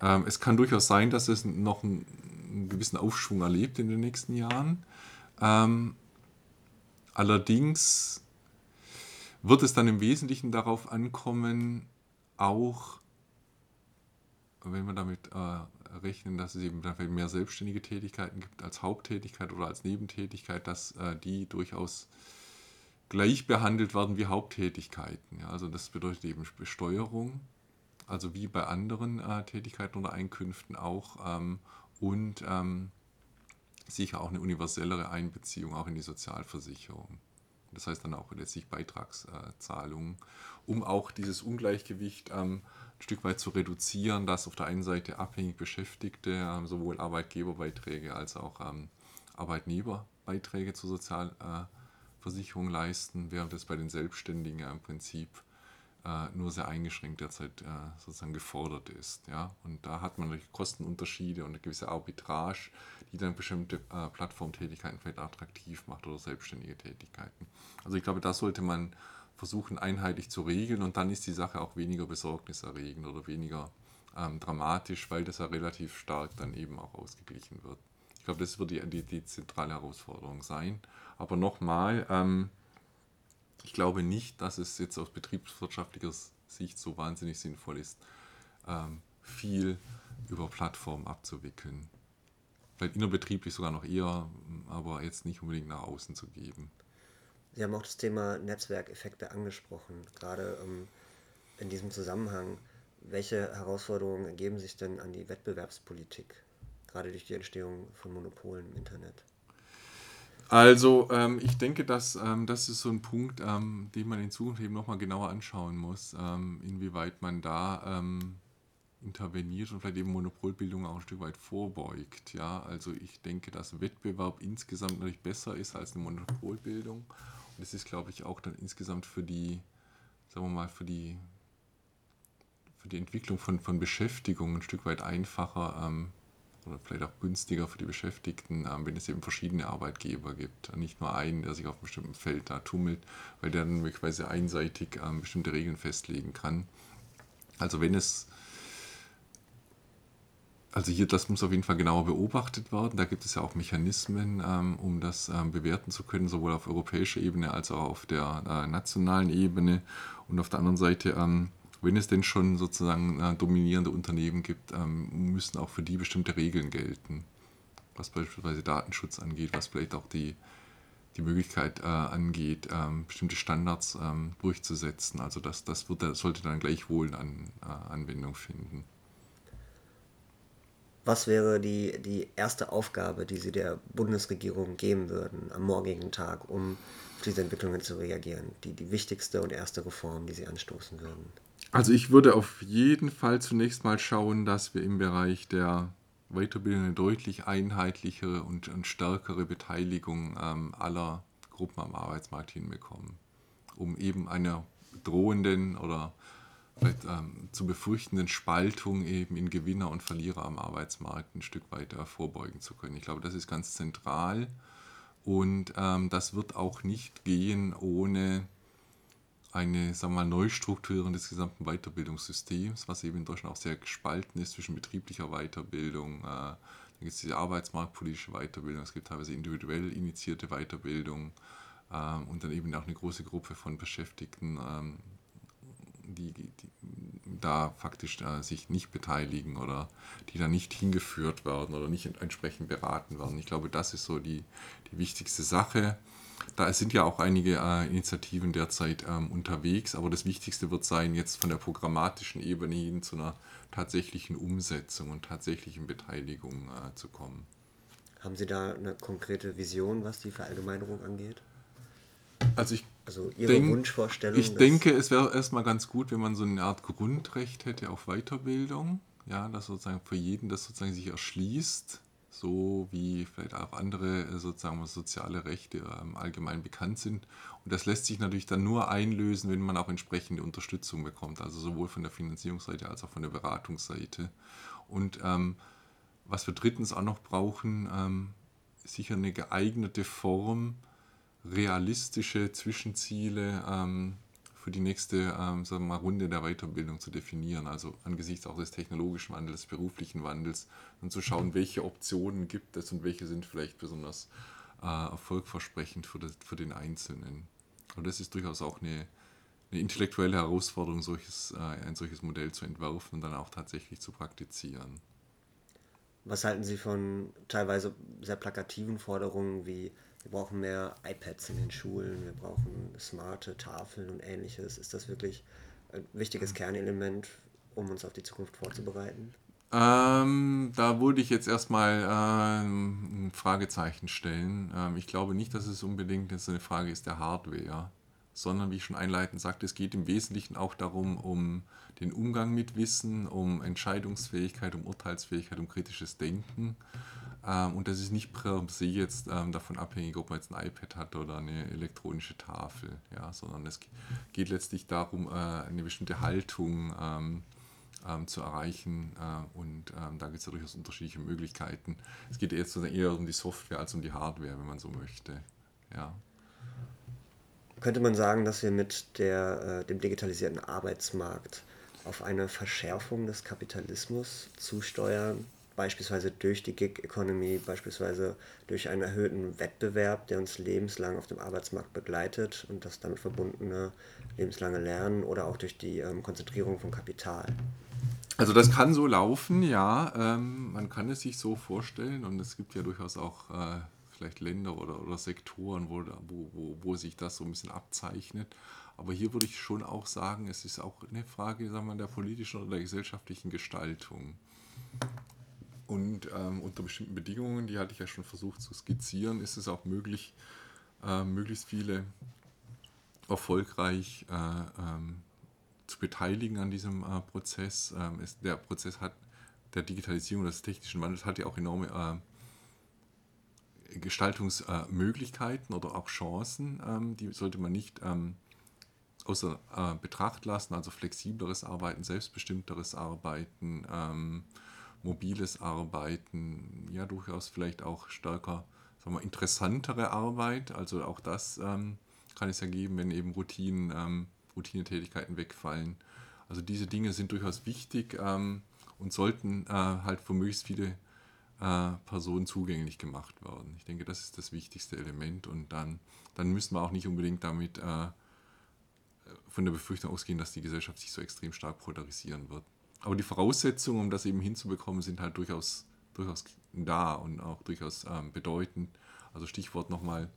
Speaker 1: Ähm, es kann durchaus sein, dass es noch einen, einen gewissen Aufschwung erlebt in den nächsten Jahren. Ähm, allerdings wird es dann im Wesentlichen darauf ankommen, auch wenn man damit äh, rechnen, dass es eben mehr selbstständige Tätigkeiten gibt als Haupttätigkeit oder als Nebentätigkeit, dass äh, die durchaus gleich behandelt werden wie Haupttätigkeiten. Ja, also das bedeutet eben Besteuerung, also wie bei anderen äh, Tätigkeiten oder Einkünften auch ähm, und ähm, sicher auch eine universellere Einbeziehung auch in die Sozialversicherung. Das heißt dann auch letztlich Beitragszahlungen, um auch dieses Ungleichgewicht ähm, Stück weit zu reduzieren, dass auf der einen Seite abhängig Beschäftigte ähm, sowohl Arbeitgeberbeiträge als auch ähm, Arbeitnehmerbeiträge zur Sozialversicherung leisten, während es bei den Selbstständigen ja im Prinzip äh, nur sehr eingeschränkt derzeit äh, sozusagen gefordert ist. Ja? Und da hat man natürlich Kostenunterschiede und eine gewisse Arbitrage, die dann bestimmte äh, Plattformtätigkeiten vielleicht attraktiv macht oder selbstständige Tätigkeiten. Also ich glaube, da sollte man versuchen einheitlich zu regeln und dann ist die Sache auch weniger besorgniserregend oder weniger ähm, dramatisch, weil das ja relativ stark dann eben auch ausgeglichen wird. Ich glaube, das wird die, die, die zentrale Herausforderung sein. Aber nochmal, ähm, ich glaube nicht, dass es jetzt aus betriebswirtschaftlicher Sicht so wahnsinnig sinnvoll ist, ähm, viel über Plattformen abzuwickeln. Vielleicht innerbetrieblich sogar noch eher, aber jetzt nicht unbedingt nach außen zu geben.
Speaker 3: Sie haben auch das Thema Netzwerkeffekte angesprochen. Gerade ähm, in diesem Zusammenhang, welche Herausforderungen ergeben sich denn an die Wettbewerbspolitik, gerade durch die Entstehung von Monopolen im Internet?
Speaker 1: Also ähm, ich denke, dass ähm, das ist so ein Punkt, ähm, den man in Zukunft eben nochmal genauer anschauen muss, ähm, inwieweit man da ähm, interveniert und vielleicht eben Monopolbildung auch ein Stück weit vorbeugt. Ja, also ich denke, dass Wettbewerb insgesamt natürlich besser ist als eine Monopolbildung das ist, glaube ich, auch dann insgesamt für die, sagen wir mal, für die, für die Entwicklung von, von Beschäftigung ein Stück weit einfacher ähm, oder vielleicht auch günstiger für die Beschäftigten, ähm, wenn es eben verschiedene Arbeitgeber gibt. Nicht nur einen, der sich auf einem bestimmten Feld da tummelt, weil der dann möglicherweise einseitig ähm, bestimmte Regeln festlegen kann. Also wenn es also hier, das muss auf jeden Fall genauer beobachtet werden. Da gibt es ja auch Mechanismen, ähm, um das bewerten zu können, sowohl auf europäischer Ebene als auch auf der äh, nationalen Ebene. Und auf der anderen Seite, wenn es denn schon sozusagen äh, dominierende Unternehmen gibt, ähm, müssen auch für die bestimmte Regeln gelten. Was beispielsweise Datenschutz angeht, was vielleicht auch die, die Möglichkeit äh, angeht, ähm, bestimmte Standards ähm, durchzusetzen. Also das, das wird, sollte dann gleichwohl an äh, Anwendung finden.
Speaker 3: Was wäre die, die erste Aufgabe, die Sie der Bundesregierung geben würden am morgigen Tag, um auf diese Entwicklungen zu reagieren? Die, die wichtigste und erste Reform, die Sie anstoßen würden?
Speaker 1: Also ich würde auf jeden Fall zunächst mal schauen, dass wir im Bereich der Weiterbildung eine deutlich einheitlichere und, und stärkere Beteiligung ähm, aller Gruppen am Arbeitsmarkt hinbekommen, um eben einer drohenden oder vielleicht ähm, zu befürchtenden Spaltung eben in Gewinner und Verlierer am Arbeitsmarkt ein Stück weit äh, vorbeugen zu können. Ich glaube, das ist ganz zentral und ähm, das wird auch nicht gehen ohne eine sagen wir mal, Neustrukturierung des gesamten Weiterbildungssystems, was eben in Deutschland auch sehr gespalten ist zwischen betrieblicher Weiterbildung, äh, dann gibt es diese arbeitsmarktpolitische Weiterbildung, es gibt teilweise individuell initiierte Weiterbildung ähm, und dann eben auch eine große Gruppe von Beschäftigten, ähm, die, die da faktisch äh, sich nicht beteiligen oder die da nicht hingeführt werden oder nicht entsprechend beraten werden. Ich glaube, das ist so die, die wichtigste Sache. Da sind ja auch einige äh, Initiativen derzeit ähm, unterwegs, aber das Wichtigste wird sein, jetzt von der programmatischen Ebene hin zu einer tatsächlichen Umsetzung und tatsächlichen Beteiligung äh, zu kommen.
Speaker 3: Haben Sie da eine konkrete Vision, was die Verallgemeinerung angeht?
Speaker 1: Also ich
Speaker 3: also Ihre denk, Wunschvorstellung?
Speaker 1: Ich denke, es wäre erstmal ganz gut, wenn man so eine Art Grundrecht hätte auf Weiterbildung. Ja, dass sozusagen für jeden das sozusagen sich erschließt, so wie vielleicht auch andere äh, sozusagen soziale Rechte ähm, allgemein bekannt sind. Und das lässt sich natürlich dann nur einlösen, wenn man auch entsprechende Unterstützung bekommt, also sowohl von der Finanzierungsseite als auch von der Beratungsseite. Und ähm, was wir drittens auch noch brauchen, ähm, sicher eine geeignete Form, realistische Zwischenziele ähm, für die nächste ähm, sagen wir mal, Runde der Weiterbildung zu definieren. Also angesichts auch des technologischen Wandels, des beruflichen Wandels und zu schauen, welche Optionen gibt es und welche sind vielleicht besonders äh, erfolgversprechend für, das, für den Einzelnen. Und das ist durchaus auch eine, eine intellektuelle Herausforderung, solches, äh, ein solches Modell zu entwerfen und dann auch tatsächlich zu praktizieren.
Speaker 3: Was halten Sie von teilweise sehr plakativen Forderungen wie wir brauchen mehr iPads in den Schulen, wir brauchen smarte Tafeln und ähnliches. Ist das wirklich ein wichtiges Kernelement, um uns auf die Zukunft vorzubereiten?
Speaker 1: Ähm, da würde ich jetzt erstmal ähm, ein Fragezeichen stellen. Ähm, ich glaube nicht, dass es unbedingt jetzt eine Frage ist der Hardware, sondern wie ich schon einleitend sagte, es geht im Wesentlichen auch darum, um den Umgang mit Wissen, um Entscheidungsfähigkeit, um Urteilsfähigkeit, um kritisches Denken. Ähm, und das ist nicht per se jetzt ähm, davon abhängig, ob man jetzt ein iPad hat oder eine elektronische Tafel, ja, sondern es geht letztlich darum, äh, eine bestimmte Haltung ähm, ähm zu erreichen. Äh, und ähm, da gibt es ja durchaus unterschiedliche Möglichkeiten. Es geht jetzt eher um die Software als um die Hardware, wenn man so möchte. Ja.
Speaker 3: Könnte man sagen, dass wir mit der, äh, dem digitalisierten Arbeitsmarkt auf eine Verschärfung des Kapitalismus zusteuern? Beispielsweise durch die Gig-Economy, beispielsweise durch einen erhöhten Wettbewerb, der uns lebenslang auf dem Arbeitsmarkt begleitet und das damit verbundene lebenslange Lernen oder auch durch die ähm, Konzentrierung von Kapital.
Speaker 1: Also das kann so laufen, ja. Ähm, man kann es sich so vorstellen und es gibt ja durchaus auch äh, vielleicht Länder oder, oder Sektoren, wo, wo, wo, wo sich das so ein bisschen abzeichnet. Aber hier würde ich schon auch sagen, es ist auch eine Frage sagen wir, der politischen oder der gesellschaftlichen Gestaltung. Und ähm, unter bestimmten Bedingungen, die hatte ich ja schon versucht zu skizzieren, ist es auch möglich, äh, möglichst viele erfolgreich äh, ähm, zu beteiligen an diesem äh, Prozess. Ähm, es, der Prozess hat der Digitalisierung, des technischen Wandels hat ja auch enorme äh, Gestaltungsmöglichkeiten oder auch Chancen. Ähm, die sollte man nicht ähm, außer äh, Betracht lassen, also flexibleres Arbeiten, selbstbestimmteres Arbeiten ähm, mobiles Arbeiten, ja durchaus vielleicht auch stärker, sagen wir, interessantere Arbeit. Also auch das ähm, kann es ja geben, wenn eben Routinen, ähm, Routinetätigkeiten wegfallen. Also diese Dinge sind durchaus wichtig ähm, und sollten äh, halt für möglichst viele äh, Personen zugänglich gemacht werden. Ich denke, das ist das wichtigste Element und dann, dann müssen wir auch nicht unbedingt damit äh, von der Befürchtung ausgehen, dass die Gesellschaft sich so extrem stark polarisieren wird. Aber die Voraussetzungen, um das eben hinzubekommen, sind halt durchaus, durchaus da und auch durchaus ähm, bedeutend. Also Stichwort nochmal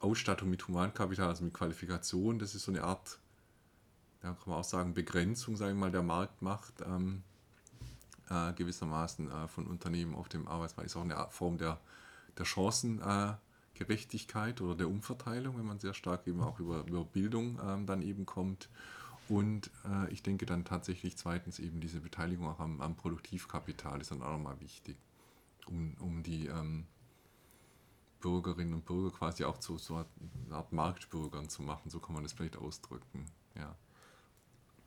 Speaker 1: Ausstattung mit Humankapital, also mit Qualifikation, das ist so eine Art, ja, kann man auch sagen, Begrenzung, sagen wir mal, der Marktmacht ähm, äh, gewissermaßen äh, von Unternehmen auf dem Arbeitsmarkt. Ist auch eine Form der, der Chancengerechtigkeit äh, oder der Umverteilung, wenn man sehr stark eben auch über, über Bildung ähm, dann eben kommt. Und äh, ich denke dann tatsächlich zweitens eben diese Beteiligung auch am, am Produktivkapital ist dann auch nochmal wichtig, um, um die ähm, Bürgerinnen und Bürger quasi auch zu so einer Art Marktbürgern zu machen, so kann man das vielleicht ausdrücken. Ja.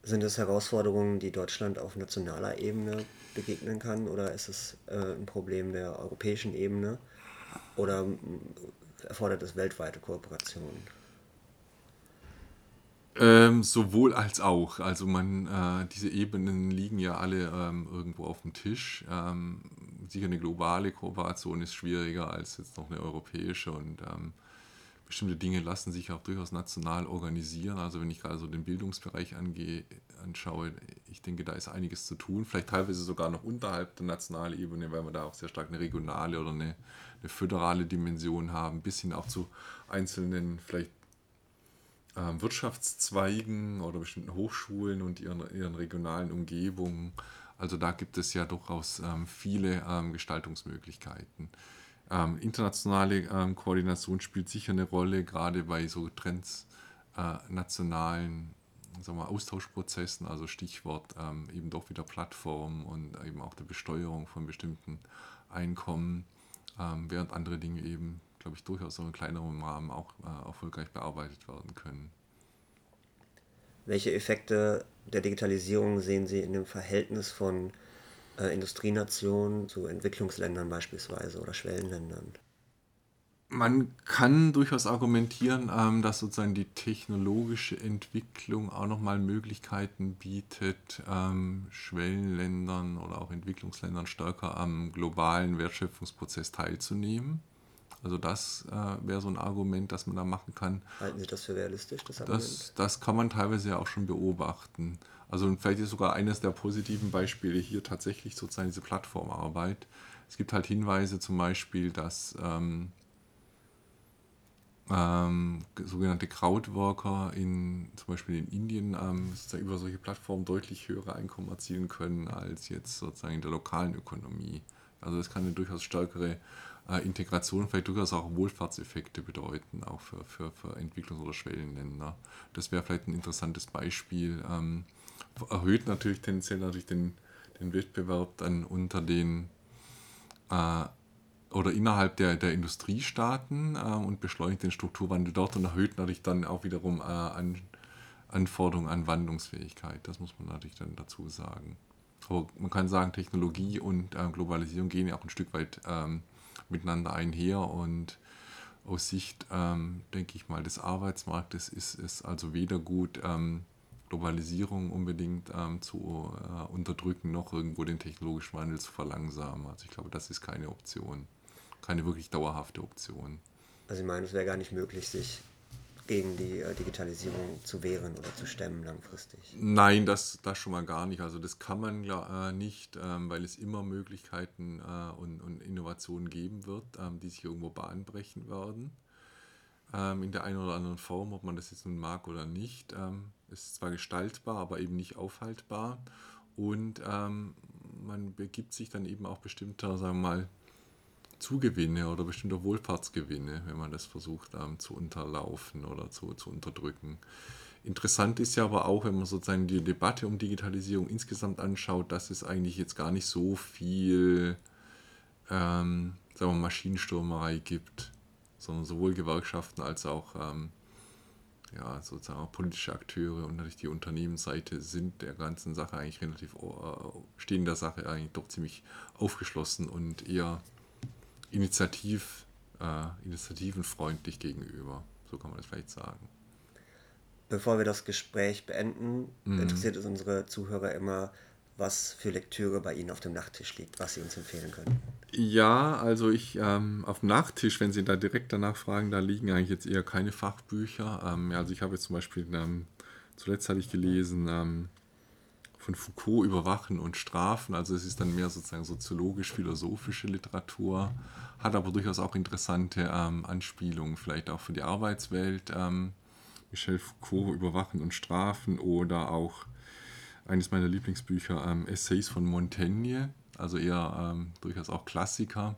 Speaker 3: Sind es Herausforderungen, die Deutschland auf nationaler Ebene begegnen kann oder ist es äh, ein Problem der europäischen Ebene oder erfordert es weltweite Kooperation?
Speaker 1: Ähm, sowohl als auch. Also man, äh, diese Ebenen liegen ja alle ähm, irgendwo auf dem Tisch. Ähm, sicher eine globale Kooperation ist schwieriger als jetzt noch eine europäische und ähm, bestimmte Dinge lassen sich auch durchaus national organisieren. Also wenn ich gerade so den Bildungsbereich angehe, anschaue, ich denke, da ist einiges zu tun. Vielleicht teilweise sogar noch unterhalb der nationalen Ebene, weil wir da auch sehr stark eine regionale oder eine, eine föderale Dimension haben, bis hin auch zu einzelnen vielleicht ähm, Wirtschaftszweigen oder bestimmten Hochschulen und ihren, ihren regionalen Umgebungen. Also da gibt es ja durchaus ähm, viele ähm, Gestaltungsmöglichkeiten. Ähm, internationale ähm, Koordination spielt sicher eine Rolle, gerade bei so transnationalen wir, Austauschprozessen, also Stichwort ähm, eben doch wieder Plattformen und eben auch der Besteuerung von bestimmten Einkommen, während andere Dinge eben glaube ich, durchaus so in kleinerem Rahmen auch äh, erfolgreich bearbeitet werden können.
Speaker 3: Welche Effekte der Digitalisierung sehen Sie in dem Verhältnis von äh, Industrienationen zu Entwicklungsländern beispielsweise oder Schwellenländern?
Speaker 1: Man kann durchaus argumentieren, ähm, dass sozusagen die technologische Entwicklung auch nochmal Möglichkeiten bietet, ähm, Schwellenländern oder auch Entwicklungsländern stärker am globalen Wertschöpfungsprozess teilzunehmen. Also das äh, wäre so ein Argument, das man da machen kann.
Speaker 3: Halten Sie das für realistisch, das
Speaker 1: Das, das kann man teilweise ja auch schon beobachten. Also vielleicht ist sogar eines der positiven Beispiele hier tatsächlich sozusagen diese Plattformarbeit. Es gibt halt Hinweise zum Beispiel, dass ähm, ähm, sogenannte Crowdworker in zum Beispiel in Indien ähm, über solche Plattformen deutlich höhere Einkommen erzielen können als jetzt sozusagen in der lokalen Ökonomie. Also das kann eine durchaus stärkere äh, Integration vielleicht durchaus auch Wohlfahrtseffekte bedeuten, auch für, für, für Entwicklungs- oder Schwellenländer. Das wäre vielleicht ein interessantes Beispiel. Ähm, erhöht natürlich tendenziell natürlich den, den Wettbewerb dann unter den äh, oder innerhalb der, der Industriestaaten äh, und beschleunigt den Strukturwandel dort und erhöht natürlich dann auch wiederum äh, an, Anforderungen an Wandlungsfähigkeit. Das muss man natürlich dann dazu sagen. Aber man kann sagen, Technologie und äh, Globalisierung gehen ja auch ein Stück weit ähm, miteinander einher und aus Sicht, ähm, denke ich mal, des Arbeitsmarktes ist es also weder gut, ähm, Globalisierung unbedingt ähm, zu äh, unterdrücken, noch irgendwo den technologischen Wandel zu verlangsamen. Also ich glaube, das ist keine Option, keine wirklich dauerhafte Option.
Speaker 3: Also ich meine, es wäre gar nicht möglich, sich gegen die äh, Digitalisierung zu wehren oder zu stemmen langfristig?
Speaker 1: Nein, das, das schon mal gar nicht. Also das kann man äh, nicht, ähm, weil es immer Möglichkeiten äh, und, und, Innovationen geben wird, ähm, die sich irgendwo bahnbrechen werden. Ähm, in der einen oder anderen Form, ob man das jetzt nun mag oder nicht. Ähm, ist zwar gestaltbar, aber eben nicht aufhaltbar. Und ähm, man begibt sich dann eben auch bestimmter, sagen wir mal, Zugewinne oder bestimmter Wohlfahrtsgewinne, wenn man das versucht ähm, zu unterlaufen oder zu, zu unterdrücken. Interessant ist ja aber auch, wenn man sozusagen die Debatte um Digitalisierung insgesamt anschaut, dass es eigentlich jetzt gar nicht so viel ähm, sagen wir, Maschinenstürmerei gibt, sondern sowohl Gewerkschaften als auch ähm, ja, sozusagen politische Akteure und natürlich die Unternehmensseite sind der ganzen Sache eigentlich relativ, äh, stehen der Sache eigentlich doch ziemlich aufgeschlossen und eher initiativ, äh, initiativenfreundlich gegenüber. So kann man das vielleicht sagen.
Speaker 3: Bevor wir das Gespräch beenden, mhm. interessiert es unsere Zuhörer immer, was für Lektüre bei Ihnen auf dem Nachttisch liegt, was Sie uns empfehlen können.
Speaker 1: Ja, also ich ähm, auf dem Nachttisch, wenn Sie da direkt danach fragen, da liegen eigentlich jetzt eher keine Fachbücher. Ähm, also ich habe jetzt zum Beispiel, ähm, zuletzt hatte ich gelesen, ähm, von Foucault Überwachen und Strafen. Also es ist dann mehr sozusagen soziologisch-philosophische Literatur, hat aber durchaus auch interessante ähm, Anspielungen, vielleicht auch für die Arbeitswelt. Ähm, Michel Foucault Überwachen und Strafen oder auch eines meiner Lieblingsbücher, ähm, Essays von Montaigne, also eher ähm, durchaus auch Klassiker.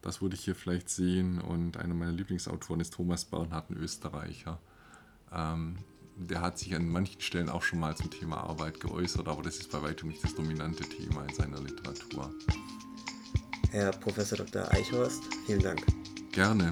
Speaker 1: Das würde ich hier vielleicht sehen. Und einer meiner Lieblingsautoren ist Thomas Bernhard, ein Österreicher. Ähm, der hat sich an manchen Stellen auch schon mal zum Thema Arbeit geäußert, aber das ist bei weitem nicht das dominante Thema in seiner Literatur.
Speaker 3: Herr Professor Dr. Eichhorst, vielen Dank.
Speaker 1: Gerne.